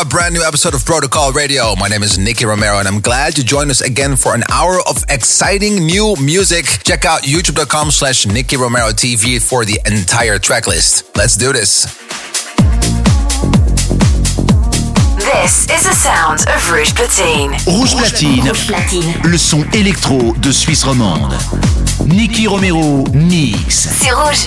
A brand new episode of Protocol Radio. My name is Nicky Romero and I'm glad you joined us again for an hour of exciting new music. Check out youtube.com slash Nicky Romero TV for the entire track list. Let's do this. This is the sound of Rouge Platine. Rouge Platine. Rouge Platine. Le son électro de Suisse romande. Nicky Romero mix. C'est rouge.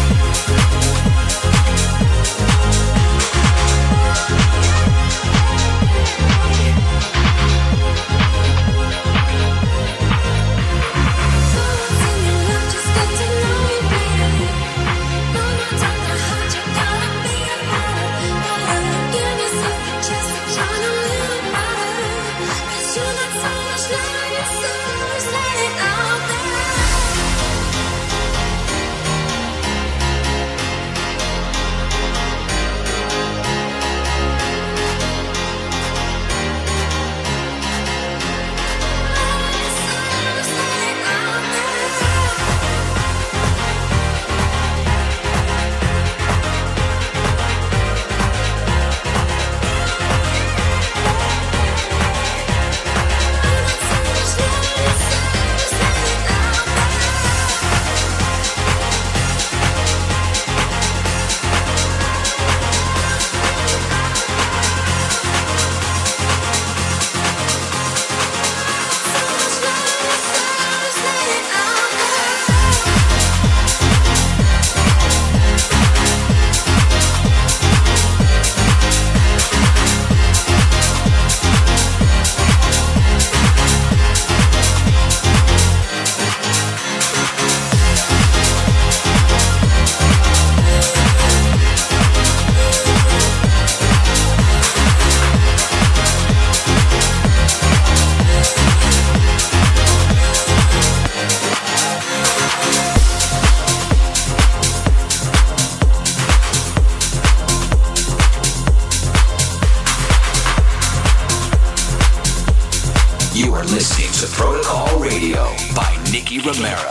Romero.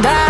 and I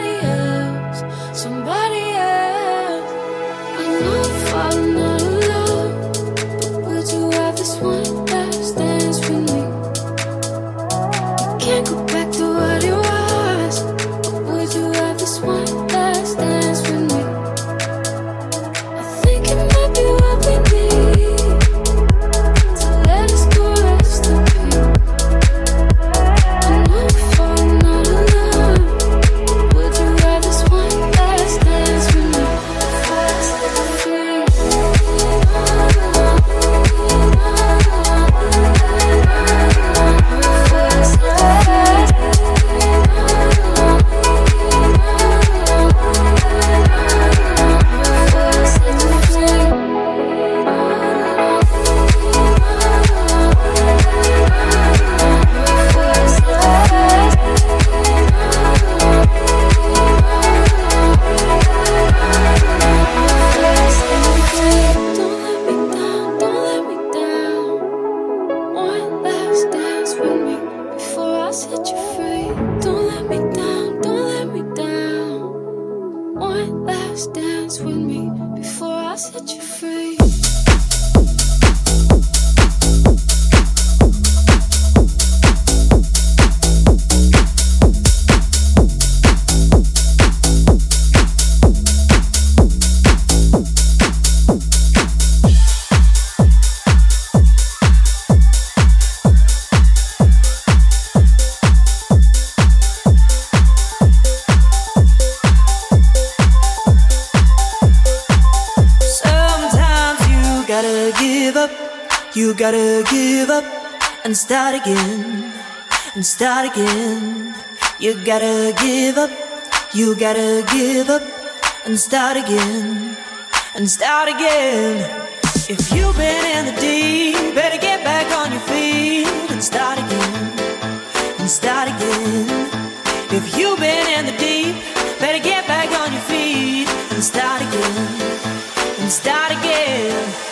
Want gotta give up, you gotta give up and start again, and start again. You gotta give up, you gotta give up and start again, and start again. If you've been in the deep, better get back on your feet and start again, and start again. If you've been in the deep, better get back on your feet and start again and start again.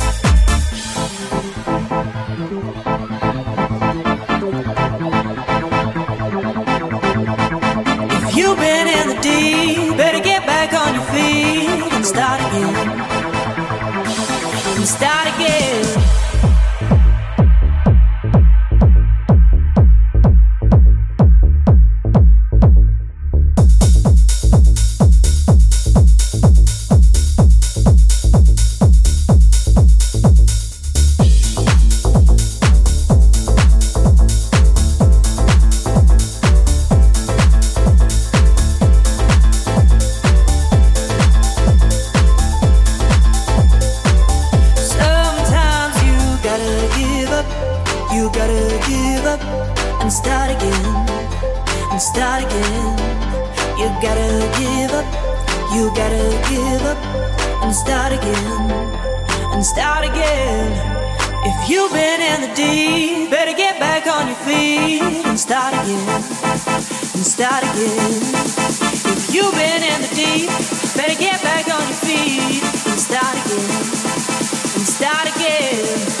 Up and start again, and start again. You gotta give up, you gotta give up and start again, and start again. If you've been in the deep, better get back on your feet and start again, and start again. If you've been in the deep, better get back on your feet and start again and start again.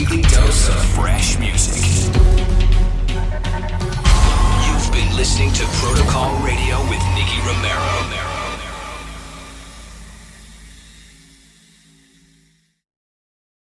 weekly dose of fresh music. You've been listening to Protocol Radio with Nicky Romero.